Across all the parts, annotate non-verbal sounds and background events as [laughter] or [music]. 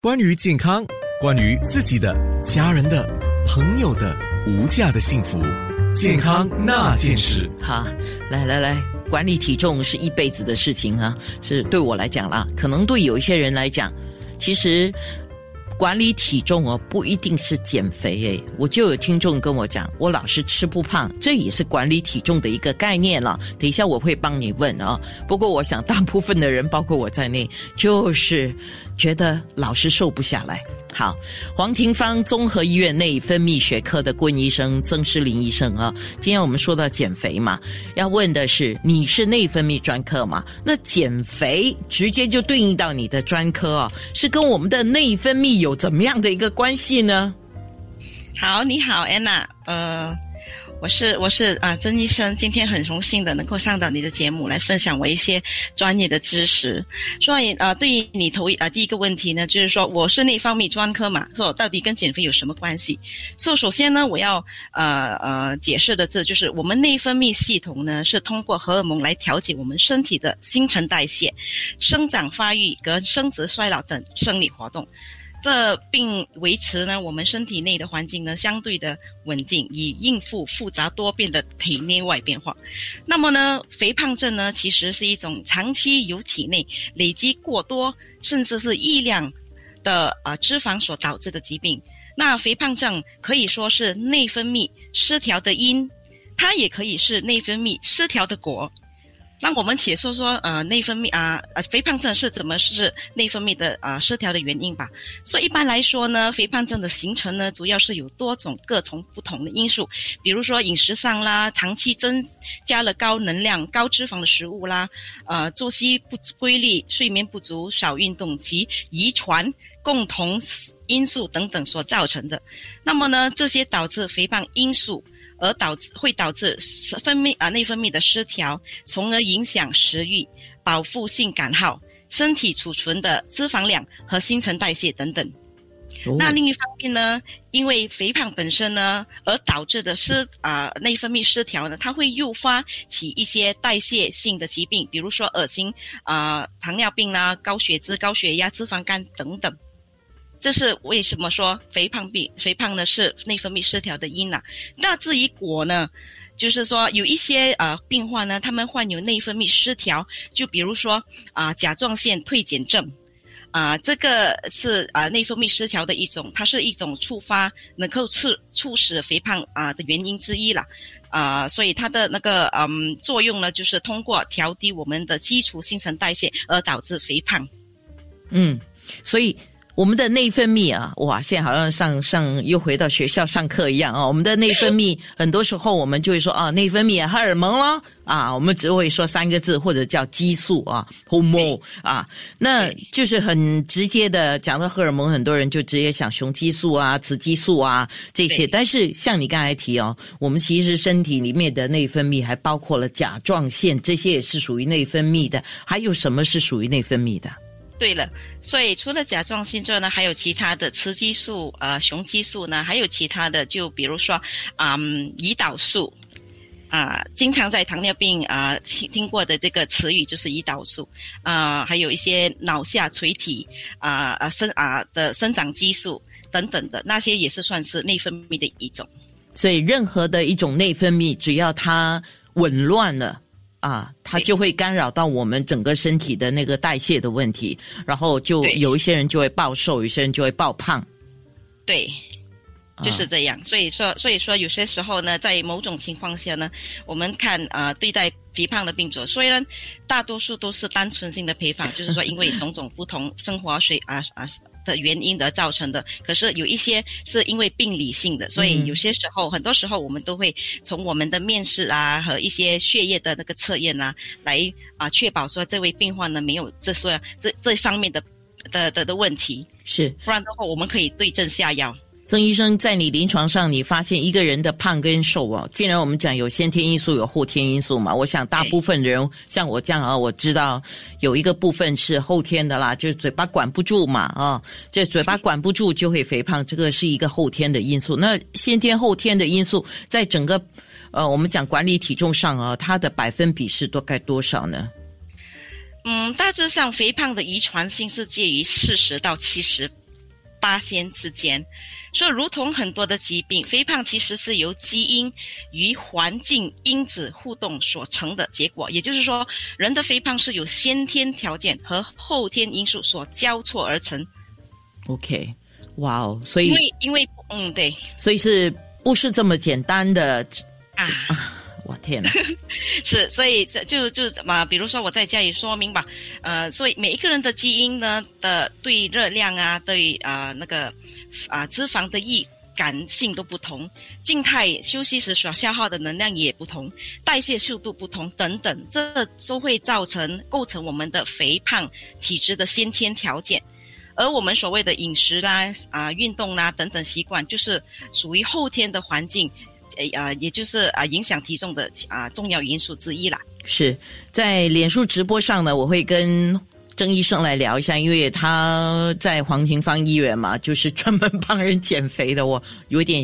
关于健康，关于自己的、家人的、朋友的无价的幸福，健康那件事。好，来来来，管理体重是一辈子的事情啊，是对我来讲啦，可能对有一些人来讲，其实。管理体重哦，不一定是减肥诶。我就有听众跟我讲，我老是吃不胖，这也是管理体重的一个概念了。等一下我会帮你问哦。不过我想，大部分的人，包括我在内，就是觉得老是瘦不下来。好，黄庭芳综合医院内分泌学科的顾医生曾诗林医生啊，今天我们说到减肥嘛，要问的是你是内分泌专科嘛？那减肥直接就对应到你的专科啊，是跟我们的内分泌有怎么样的一个关系呢？好，你好，安娜，呃。我是我是啊，曾医生，今天很荣幸的能够上到你的节目来分享我一些专业的知识。所以啊，对于你头啊第一个问题呢，就是说我是内分泌专科嘛，说到底跟减肥有什么关系？所以首先呢，我要呃呃解释的这就是我们内分泌系统呢是通过荷尔蒙来调节我们身体的新陈代谢、生长发育跟生殖衰老等生理活动。这并维持呢我们身体内的环境呢相对的稳定，以应付复杂多变的体内外变化。那么呢，肥胖症呢其实是一种长期由体内累积过多甚至是易量的啊脂肪所导致的疾病。那肥胖症可以说是内分泌失调的因，它也可以是内分泌失调的果。那我们且说说，呃，内分泌啊，呃，肥胖症是怎么是内分泌的啊失调的原因吧？所以一般来说呢，肥胖症的形成呢，主要是有多种各种不同的因素，比如说饮食上啦，长期增加了高能量、高脂肪的食物啦，呃，作息不规律、睡眠不足、少运动及遗传共同因素等等所造成的。那么呢，这些导致肥胖因素。而导致会导致分泌啊内分泌的失调，从而影响食欲、饱腹性感好、身体储存的脂肪量和新陈代谢等等。那另一方面呢，因为肥胖本身呢，而导致的失啊内分泌失调呢，它会诱发起一些代谢性的疾病，比如说恶心啊、糖尿病啦、高血脂、高血压、脂肪肝等等。这是为什么说肥胖病肥胖呢是内分泌失调的因呢？那至于果呢，就是说有一些呃病患呢，他们患有内分泌失调，就比如说啊甲状腺退减症，啊这个是啊内分泌失调的一种，它是一种触发能够促促使肥胖啊的原因之一了，啊所以它的那个嗯作用呢，就是通过调低我们的基础新陈代谢而导致肥胖。嗯，所以。我们的内分泌啊，哇，现在好像上上又回到学校上课一样啊。我们的内分泌 [laughs] 很多时候我们就会说啊，内分泌荷尔蒙咯啊，我们只会说三个字或者叫激素啊，hormone 啊，那就是很直接的讲到荷尔蒙，很多人就直接想雄激素啊、雌激素啊这些。但是像你刚才提哦，我们其实身体里面的内分泌还包括了甲状腺，这些也是属于内分泌的。还有什么是属于内分泌的？对了，所以除了甲状腺之外呢，还有其他的雌激素、呃雄激素呢，还有其他的，就比如说啊胰岛素，啊经常在糖尿病啊听听过的这个词语就是胰岛素，啊还有一些脑下垂体啊啊生啊的生长激素等等的那些也是算是内分泌的一种。所以任何的一种内分泌，只要它紊乱了。啊，它就会干扰到我们整个身体的那个代谢的问题，然后就有一些人就会暴瘦，有些人就会暴胖。对，就是这样。所以说，所以说有些时候呢，在某种情况下呢，我们看啊，对待肥胖的病者，虽然大多数都是单纯性的肥胖，就是说因为种种不同生活水啊啊。的原因而造成的，可是有一些是因为病理性的，所以有些时候，很多时候我们都会从我们的面试啊和一些血液的那个测验啊，来啊确保说这位病患呢没有这说这这方面的的的的问题，是，不然的话我们可以对症下药。曾医生，在你临床上，你发现一个人的胖跟瘦哦，既然我们讲有先天因素，有后天因素嘛，我想大部分人像我这样啊，我知道有一个部分是后天的啦，就是嘴巴管不住嘛啊，这嘴巴管不住就会肥胖，这个是一个后天的因素。那先天后天的因素，在整个呃，我们讲管理体重上啊，它的百分比是大概多少呢？嗯，大致上肥胖的遗传性是介于四十到七十。八仙之间。所以，如同很多的疾病，肥胖其实是由基因与环境因子互动所成的结果。也就是说，人的肥胖是由先天条件和后天因素所交错而成。OK，哇哦，所以因为因为嗯对，所以是不是这么简单的啊？我天呐，[laughs] 是，所以这就就怎么，比如说我在家里说明吧，呃，所以每一个人的基因呢的对热量啊，对啊那个啊脂肪的易感性都不同，静态休息时所消耗的能量也不同，代谢速度不同等等，这都会造成构成我们的肥胖体质的先天条件。而我们所谓的饮食啦、啊运动啦等等习惯，就是属于后天的环境，诶啊，也就是啊影响体重的啊重要因素之一啦。是在脸书直播上呢，我会跟郑医生来聊一下，因为他在黄庭芳医院嘛，就是专门帮人减肥的。我有点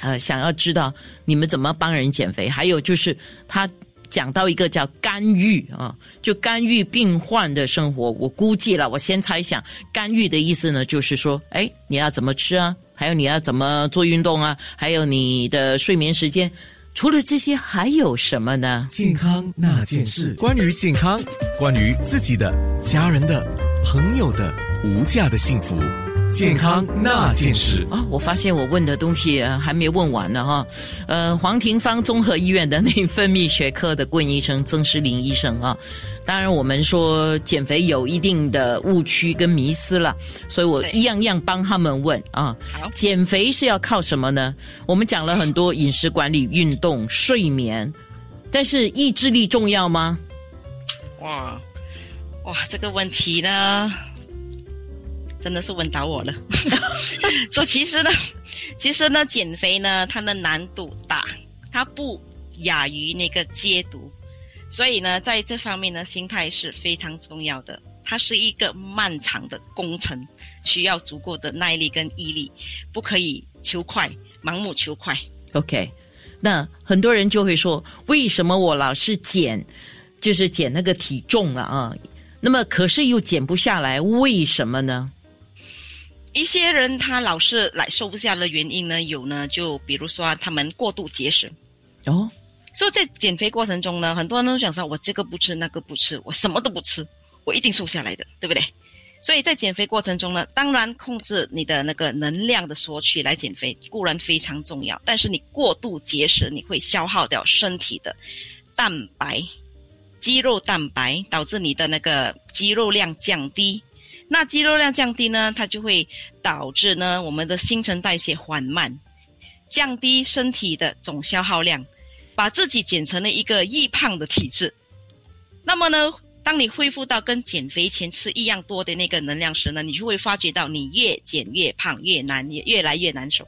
呃想要知道你们怎么帮人减肥，还有就是他。讲到一个叫干预啊，就干预病患的生活。我估计了，我先猜想，干预的意思呢，就是说，哎，你要怎么吃啊？还有你要怎么做运动啊？还有你的睡眠时间。除了这些，还有什么呢？健康那件事，关于健康，关于自己的、家人的、朋友的无价的幸福。健康那件事啊，我发现我问的东西还没问完呢哈。呃，黄庭芳综合医院的内分泌学科的顾问医生曾诗林医生啊，当然我们说减肥有一定的误区跟迷思了，所以我一样样帮他们问啊。减肥是要靠什么呢？我们讲了很多饮食管理、运动、睡眠，但是意志力重要吗？哇哇，这个问题呢？真的是问倒我了。[laughs] 说其实呢，其实呢，减肥呢，它的难度大，它不亚于那个戒毒，所以呢，在这方面呢，心态是非常重要的。它是一个漫长的工程，需要足够的耐力跟毅力，不可以求快，盲目求快。OK，那很多人就会说，为什么我老是减，就是减那个体重了啊？那么可是又减不下来，为什么呢？一些人他老是来瘦不下的原因呢，有呢，就比如说他们过度节食，哦，所以在减肥过程中呢，很多人都想说，我这个不吃那个不吃，我什么都不吃，我一定瘦下来的，对不对？所以在减肥过程中呢，当然控制你的那个能量的索取来减肥固然非常重要，但是你过度节食，你会消耗掉身体的蛋白、肌肉蛋白，导致你的那个肌肉量降低。那肌肉量降低呢，它就会导致呢我们的新陈代谢缓慢，降低身体的总消耗量，把自己减成了一个易胖的体质。那么呢，当你恢复到跟减肥前吃一样多的那个能量时呢，你就会发觉到你越减越胖，越难也越来越难受。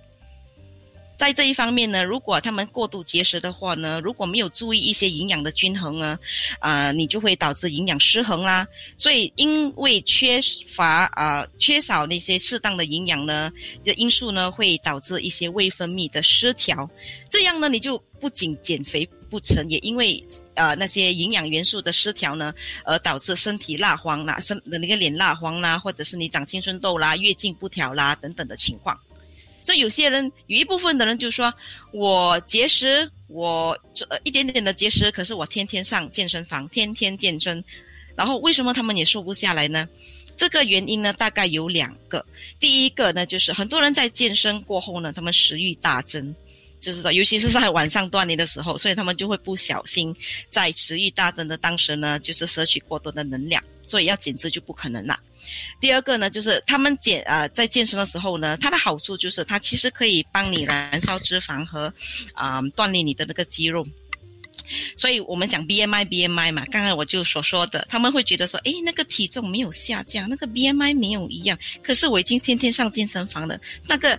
在这一方面呢，如果他们过度节食的话呢，如果没有注意一些营养的均衡呢，啊，你就会导致营养失衡啦。所以，因为缺乏啊，缺少那些适当的营养呢的因素呢，会导致一些胃分泌的失调。这样呢，你就不仅减肥不成，也因为呃那些营养元素的失调呢，而导致身体蜡黄啦，身的那个脸蜡黄啦，或者是你长青春痘啦、月经不调啦等等的情况。所以有些人有一部分的人就说，我节食，我呃一点点的节食，可是我天天上健身房，天天健身，然后为什么他们也瘦不下来呢？这个原因呢，大概有两个。第一个呢，就是很多人在健身过后呢，他们食欲大增。就是说，尤其是在晚上锻炼的时候，所以他们就会不小心在食欲大增的当时呢，就是摄取过多的能量，所以要减脂就不可能了。第二个呢，就是他们减啊，在健身的时候呢，它的好处就是它其实可以帮你燃烧脂肪和啊锻炼你的那个肌肉。所以我们讲 BMI BMI 嘛，刚刚我就所说的，他们会觉得说，诶，那个体重没有下降，那个 BMI 没有一样，可是我已经天天上健身房了，那个。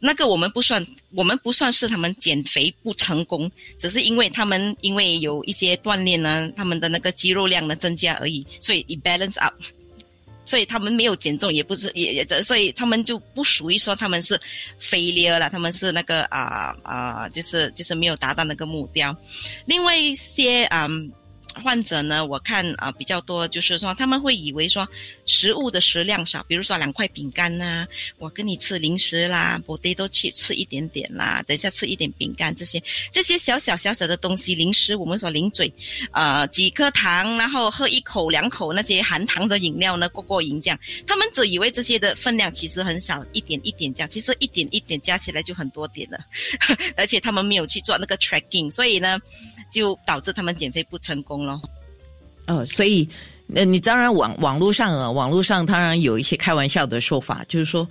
那个我们不算，我们不算是他们减肥不成功，只是因为他们因为有一些锻炼呢，他们的那个肌肉量呢增加而已，所以 balance up，所以他们没有减重，也不是也也在，所以他们就不属于说他们是肥了了，他们是那个啊啊，就是就是没有达到那个目标。另外一些啊患者呢，我看啊、比较多，就是说他们会以为说食物的食量少，比如说两块饼干呐、我跟你吃零食啦我得都去吃一点点啦，等一下吃一点饼干这些这些小小小小的东西，零食我们说零嘴，呃几颗糖，然后喝一口两口那些含糖的饮料呢，过过瘾这样。他们只以为这些的分量其实很少，一点一点这样，其实一点一点加起来就很多点了，[laughs] 而且他们没有去做那个 tracking，所以呢，就导致他们减肥不成功咯。呃，所以那，你当然网网络上啊，网络上当然有一些开玩笑的说法，就是说，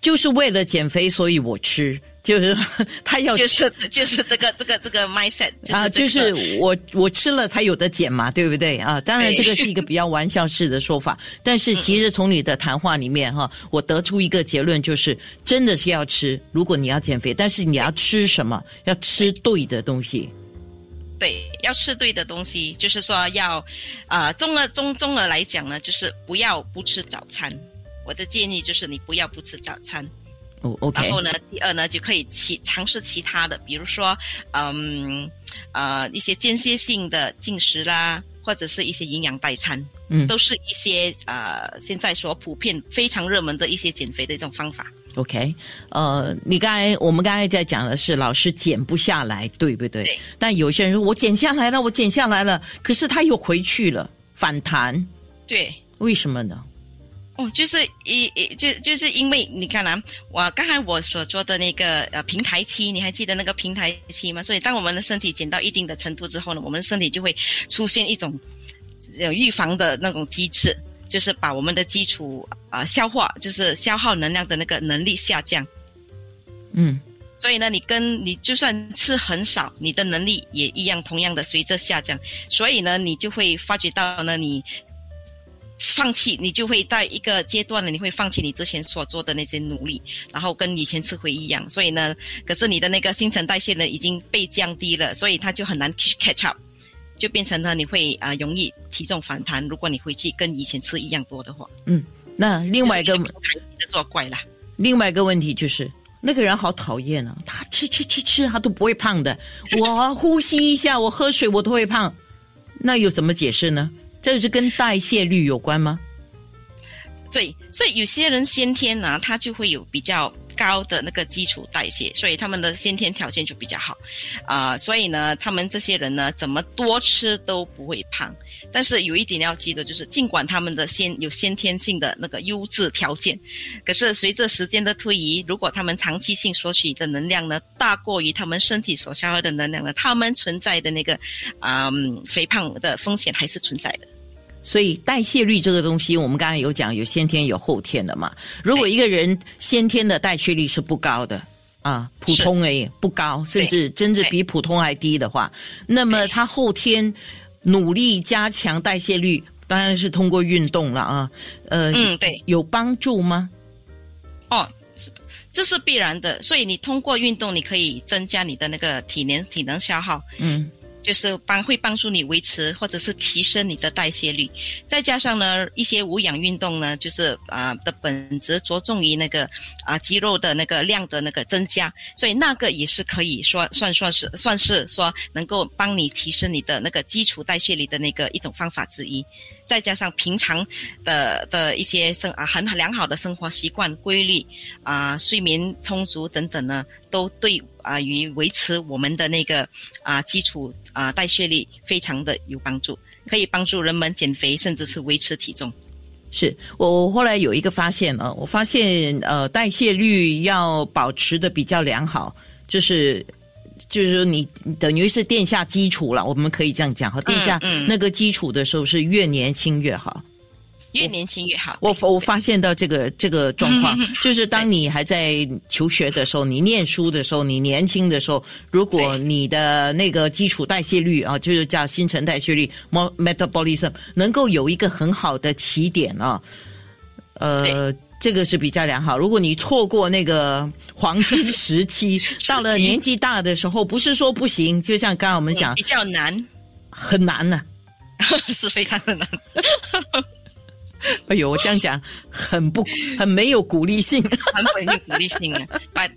就是为了减肥，所以我吃，就是他要就是就是这个这个这个 mindset 就是、这个、啊，就是我我吃了才有的减嘛，对不对啊？当然，这个是一个比较玩笑式的说法，[laughs] 但是其实从你的谈话里面哈，我得出一个结论，就是真的是要吃。如果你要减肥，但是你要吃什么？要吃对的东西。对，要吃对的东西，就是说要，啊，中了中中而来讲呢，就是不要不吃早餐。我的建议就是你不要不吃早餐。然后呢，第二呢，就可以其尝试其他的，比如说，嗯，呃，一些间歇性的进食啦，或者是一些营养代餐，嗯都是一些呃现在所普遍非常热门的一些减肥的一种方法。OK，呃，你刚才我们刚才在讲的是老师减不下来，对不对？对。但有些人说我减下来了，我减下来了，可是他又回去了，反弹，对。为什么呢？哦，就是一一就就是因为你看啊，我刚才我所说的那个呃平台期，你还记得那个平台期吗？所以当我们的身体减到一定的程度之后呢，我们的身体就会出现一种有预防的那种机制，就是把我们的基础啊、呃、消化，就是消耗能量的那个能力下降。嗯所以呢，你跟你就算吃很少，你的能力也一样，同样的随着下降。所以呢，你就会发觉到呢，你放弃，你就会在一个阶段呢，你会放弃你之前所做的那些努力，然后跟以前吃回一样。所以呢，可是你的那个新陈代谢呢已经被降低了，所以它就很难去 catch up，就变成了你会啊、呃、容易体重反弹。如果你回去跟以前吃一样多的话，嗯，那另外一个就是平台的作怪啦。另外一个问题就是。那个人好讨厌啊！他吃吃吃吃，他都不会胖的。我呼吸一下，我喝水，我都会胖。那有怎么解释呢？这是跟代谢率有关吗？对，所以有些人先天呢、他就会有比较高的那个基础代谢，所以他们的先天条件就比较好，啊、所以呢，他们这些人呢，怎么多吃都不会胖。但是有一点要记得，就是尽管他们的先有先天性的那个优质条件，可是随着时间的推移，如果他们长期性索取的能量呢，大过于他们身体所消耗的能量呢，他们存在的那个啊、嗯肥胖的风险还是存在的。所以代谢率这个东西，我们刚才有讲，有先天有后天的嘛。如果一个人先天的代谢率是不高的啊，普通诶不高，甚至甚至比普通还低的话，那么他后天努力加强代谢率，当然是通过运动了啊。呃，嗯，对，有帮助吗？哦，是这是必然的。所以你通过运动，你可以增加你的那个体能体能消耗，嗯就是帮会帮助你维持或者是提升你的代谢率。再加上呢，一些无氧运动呢，就是啊、的本质着重于那个啊、肌肉的那个量的那个增加，所以那个也是可以说算算是算是说能够帮你提升你的那个基础代谢率的那个一种方法之一。再加上平常的的一些生啊很良好的生活习惯、规律啊、睡眠充足等等呢，都对啊与维持我们的那个啊基础啊代谢率非常的有帮助，可以帮助人们减肥，甚至是维持体重。是我我后来有一个发现啊，我发现呃代谢率要保持的比较良好，就是就是说你等于是垫下基础了，我们可以这样讲哈，垫下嗯那个基础的时候是越年轻越好。越年轻越好。我对我发现到这个这个状况就是当你还在求学的时候，你念书的时候，你年轻的时候，如果你的那个基础代谢率啊，就是叫新陈代谢率 （mo-（metabolism） 能够有一个很好的起点啊，呃。这个是比较良好。如果你错过那个黄金 [laughs] 时期，到了年纪大的时候，不是说不行，就像刚刚我们讲嗯，比较难，很难呢、[laughs] 是非常的难。[laughs] 哎呦，我这样讲很不很没有鼓励性。[laughs] 很没有鼓励性啊。把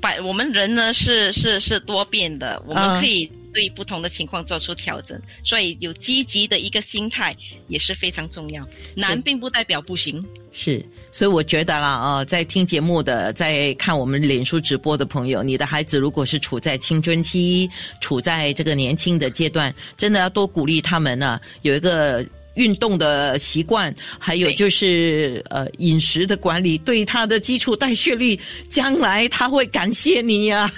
把我们人呢是是是多变的，我们嗯可以对不同的情况做出调整。所以有积极的一个心态也是非常重要。难并不代表不行。是，所以我觉得啦啊，在听节目的，在看我们脸书直播的朋友，你的孩子如果是处在青春期，处在这个年轻的阶段，真的要多鼓励他们呢，有一个。运动的习惯，还有就是呃饮食的管理，对他的基础代谢率，将来他会感谢你呀，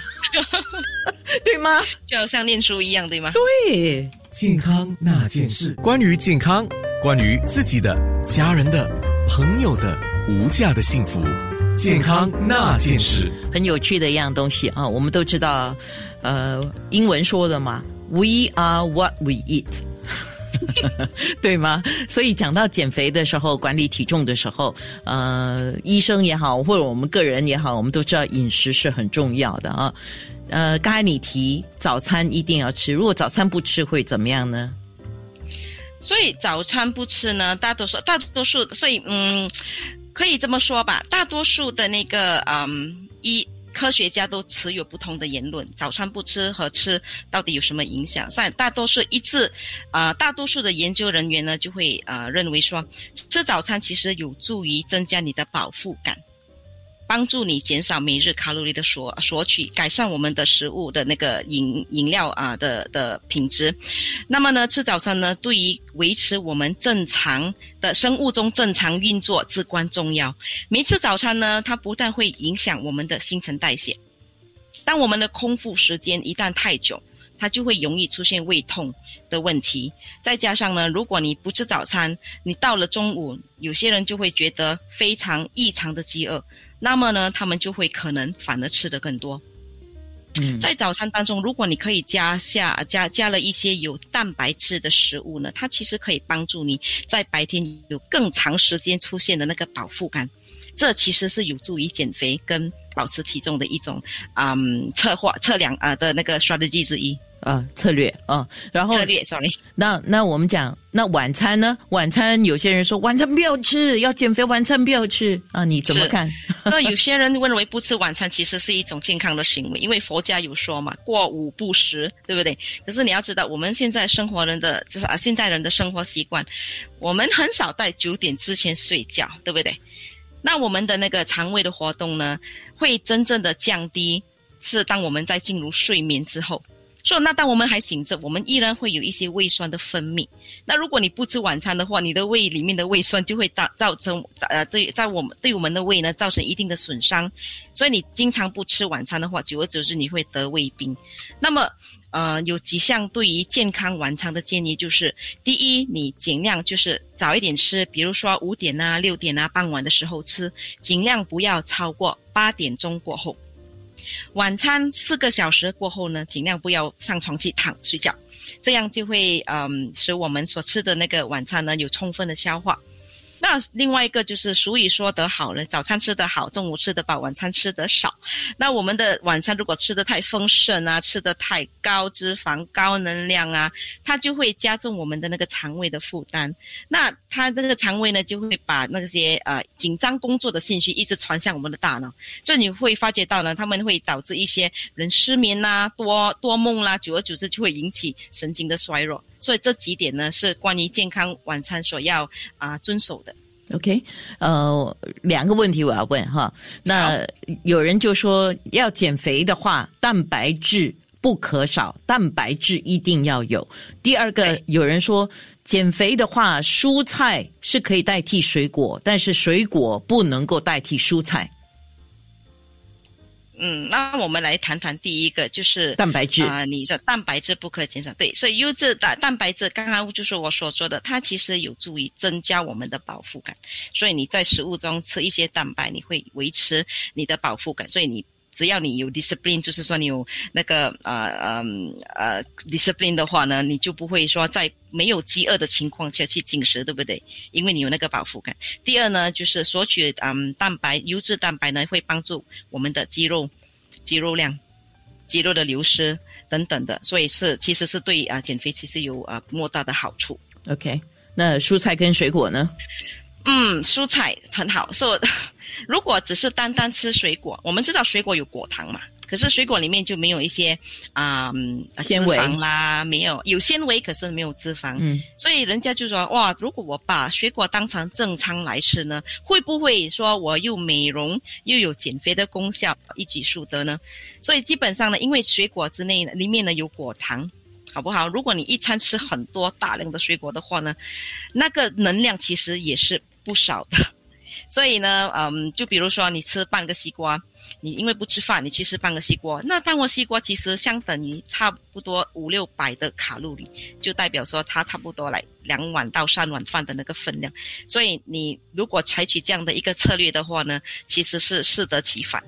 [laughs] 对吗？就好像念书一样，对吗？对，健康那件事，关于健康，关于自己的、家人的、朋友的无价的幸福，健康那件事，很有趣的一样东西啊！我们都知道，呃，英文说的嘛，We are what we eat。[laughs] 对吗？所以讲到减肥的时候，管理体重的时候，呃，医生也好，或者我们个人也好，我们都知道饮食是很重要的啊。呃，刚才你提早餐一定要吃，如果早餐不吃会怎么样呢？所以早餐不吃呢，大多数大多数，所以嗯，可以这么说吧，大多数的那个嗯一。科学家都持有不同的言论，早餐不吃和吃到底有什么影响？在大多数一致，啊，大多数的研究人员呢就会啊认为说，吃早餐其实有助于增加你的饱腹感。帮助你减少每日卡路里的索索取，改善我们的食物的那个饮饮料啊的的品质。那么呢，吃早餐呢，对于维持我们正常的生物钟正常运作至关重要。没吃早餐呢，它不但会影响我们的新陈代谢，当我们的空腹时间一旦太久，它就会容易出现胃痛的问题。再加上呢，如果你不吃早餐，你到了中午，有些人就会觉得非常异常的饥饿。那么呢，他们就会可能反而吃的更多。嗯，在早餐当中，如果你可以加下加加了一些有蛋白质的食物呢，它其实可以帮助你在白天有更长时间出现的那个饱腹感。这其实是有助于减肥跟保持体重的一种嗯策划测量啊的那个 strategy 之一。啊，策略啊，然后策略，sorry。那那我们讲，那晚餐呢？晚餐有些人说晚餐不要吃，要减肥，晚餐不要吃啊？你怎么看？所以有些人认为不吃晚餐其实是一种健康的行为，因为佛家有说嘛，过午不食，对不对？可是你要知道，我们现在生活人的就是啊，现在人的生活习惯，我们很少在九点之前睡觉，对不对？那我们的那个肠胃的活动呢，会真正的降低，是当我们在进入睡眠之后。说那当我们还醒着，我们依然会有一些胃酸的分泌。那如果你不吃晚餐的话，你的胃里面的胃酸就会造造成呃对在我们对我们的胃呢造成一定的损伤。所以你经常不吃晚餐的话，久而久之你会得胃病。那么呃有几项对于健康晚餐的建议就是：第一，你尽量就是早一点吃，比如说五点啊、六点啊、傍晚的时候吃，尽量不要超过八点钟过后。晚餐四个小时过后呢，尽量不要上床去躺睡觉，这样就会嗯使我们所吃的那个晚餐呢有充分的消化。那另外一个就是俗语说得好了，早餐吃得好，中午吃得饱，晚餐吃得少。那我们的晚餐如果吃得太丰盛啊，吃得太高脂肪、高能量啊，它就会加重我们的那个肠胃的负担。那它那个肠胃呢，就会把那些呃紧张工作的信息一直传向我们的大脑，所以你会发觉到呢，他们会导致一些人失眠啦、多多梦啦，久而久之就会引起神经的衰弱。所以这几点呢，是关于健康晚餐所要啊遵守的。OK，呃，两个问题我要问哈。那有人就说要减肥的话，蛋白质不可少，蛋白质一定要有。第二个，有人说减肥的话，蔬菜是可以代替水果，但是水果不能够代替蔬菜。嗯，那我们来谈谈第一个，就是蛋白质。啊，你说蛋白质不可减少，对，所以优质的蛋白质，刚刚就是我所说的，它其实有助于增加我们的饱腹感，所以你在食物中吃一些蛋白，你会维持你的饱腹感，所以你。只要你有 discipline，就是说你有那个呃呃呃 discipline 的话呢，你就不会说在没有饥饿的情况下去进食，对不对？因为你有那个饱腹感。第二呢，就是索取嗯蛋白优质蛋白呢，会帮助我们的肌肉肌肉量、肌肉的流失等等的，所以是其实是对啊减肥其实有啊莫大的好处。OK，那蔬菜跟水果呢？嗯，蔬菜很好。说 [laughs] 如果只是单单吃水果，我们知道水果有果糖嘛。可是水果里面就没有一些啊、嗯纤维啦，没有有纤维，可是没有脂肪。嗯，所以人家就说哇，如果我把水果当成正餐来吃呢，会不会说我又美容又有减肥的功效，一举数得呢？所以基本上呢，因为水果之内里面呢有果糖。好不好？如果你一餐吃很多大量的水果的话呢，那个能量其实也是不少的。[laughs] 所以呢，嗯，就比如说你吃半个西瓜，你因为不吃饭，你去吃半个西瓜，那半个西瓜其实相等于差不多五六百的卡路里，就代表说它差不多来两碗到三碗饭的那个分量。所以你如果采取这样的一个策略的话呢，其实是适得其反，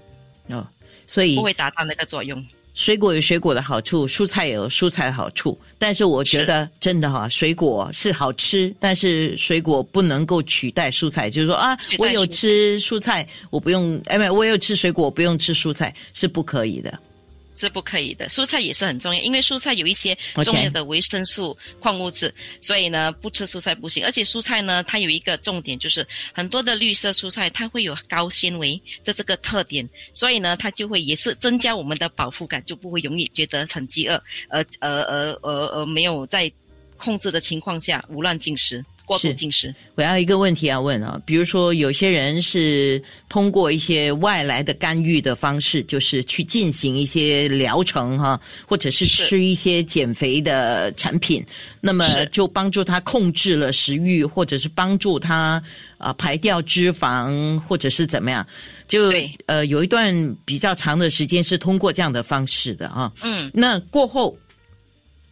哦，所以不会达到那个作用。水果有水果的好处，蔬菜有蔬菜的好处，但是我觉得真的哈、水果是好吃，但是水果不能够取代蔬菜。就是说啊，我有吃蔬菜，我不用，哎，没有，我有吃水果，我不用吃蔬菜，是不可以的。是不可以的，蔬菜也是很重要，因为蔬菜有一些重要的维生素、矿物质，所以呢，不吃蔬菜不行。而且蔬菜呢，它有一个重点，就是很多的绿色蔬菜它会有高纤维的这个特点，所以呢，它就会也是增加我们的饱腹感，就不会容易觉得很饥饿，而而而而而没有在控制的情况下无乱进食、过度进食。我要一个问题要问啊，比如说有些人是通过一些外来的干预的方式，就是去进行一些疗程哈，或者是是。吃一些减肥的产品，那么就帮助他控制了食欲，或者是帮助他啊、呃排掉脂肪，或者是怎么样，就呃有一段比较长的时间是通过这样的方式的啊。嗯，那过后，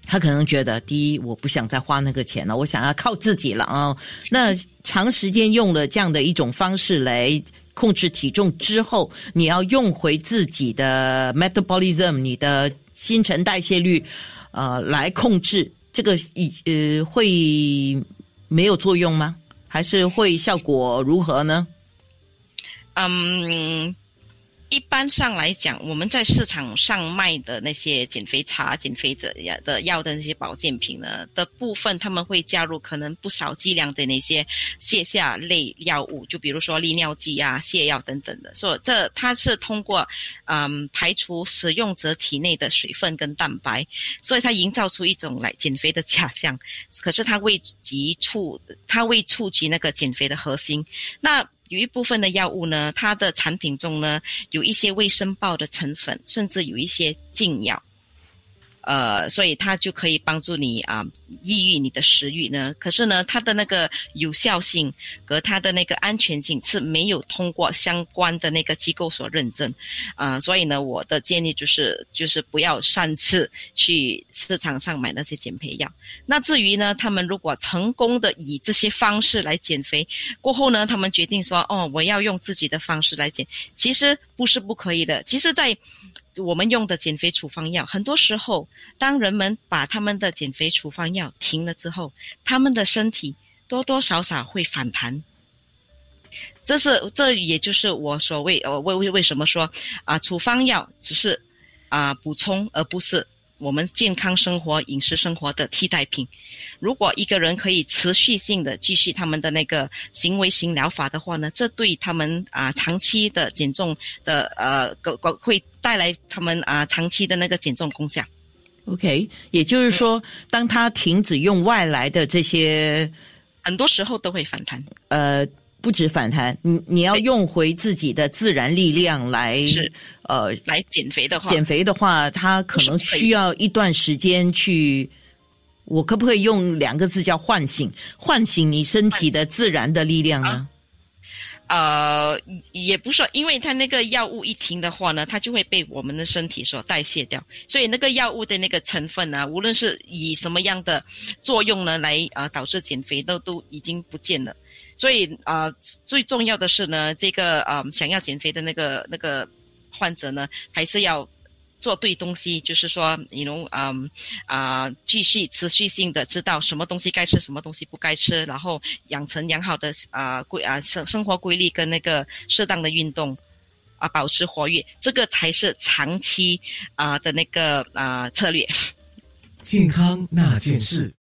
他可能觉得，第一，我不想再花那个钱了，我想要靠自己了啊。那长时间用了这样的一种方式来控制体重之后，你要用回自己的 metabolism，你的新陈代谢率，呃，来控制这个，呃，会没有作用吗？还是会效果如何呢？嗯，一般上来讲，我们在市场上卖的那些减肥茶、减肥的药的药的那些保健品呢的部分，他们会加入可能不少剂量的那些泻下类药物，就比如说利尿剂啊、泻药等等的。所以这它是通过嗯排除使用者体内的水分跟蛋白，所以它营造出一种来减肥的假象。可是它未及触，它未触及那个减肥的核心。那有一部分的药物呢，它的产品中呢有一些未申报的成分，甚至有一些禁药。呃，所以它就可以帮助你啊、抑郁你的食欲呢。可是呢，它的那个有效性和它的那个安全性是没有通过相关的那个机构所认证啊、所以呢，我的建议就是就是不要擅自去市场上买那些减肥药。那至于呢，他们如果成功的以这些方式来减肥，过后呢，他们决定说，哦，我要用自己的方式来减，其实不是不可以的。其实，在我们用的减肥处方药，很多时候，当人们把他们的减肥处方药停了之后，他们的身体多多少少会反弹。这是这也就是我所谓呃为为为什么说啊、处方药只是啊、补充，而不是我们健康生活、饮食生活的替代品。如果一个人可以持续性的继续他们的那个行为型疗法的话呢，这对他们啊、长期的减重的呃会带来他们啊、长期的那个减重功效。OK，也就是说，当他停止用外来的这些很多时候都会反弹。呃，不止反弹，你你要用回自己的自然力量来是呃来减肥的话，减肥的话，它可能需要一段时间去。我可不可以用两个字叫唤醒？唤醒你身体的自然的力量呢？呃，也不是说，因为它那个药物一停的话呢，它就会被我们的身体所代谢掉，所以那个药物的那个成分呢，无论是以什么样的作用呢来呃导致减肥，都都已经不见了。所以啊、最重要的是呢，这个呃想要减肥的那个那个患者呢，还是要做对东西，就是说，你能嗯啊、继续持续性的知道什么东西该吃，什么东西不该吃，然后养成良好的啊、规啊生生活规律跟那个适当的运动。啊，保持活跃，这个才是长期啊、的那个啊、策略。健康那件事。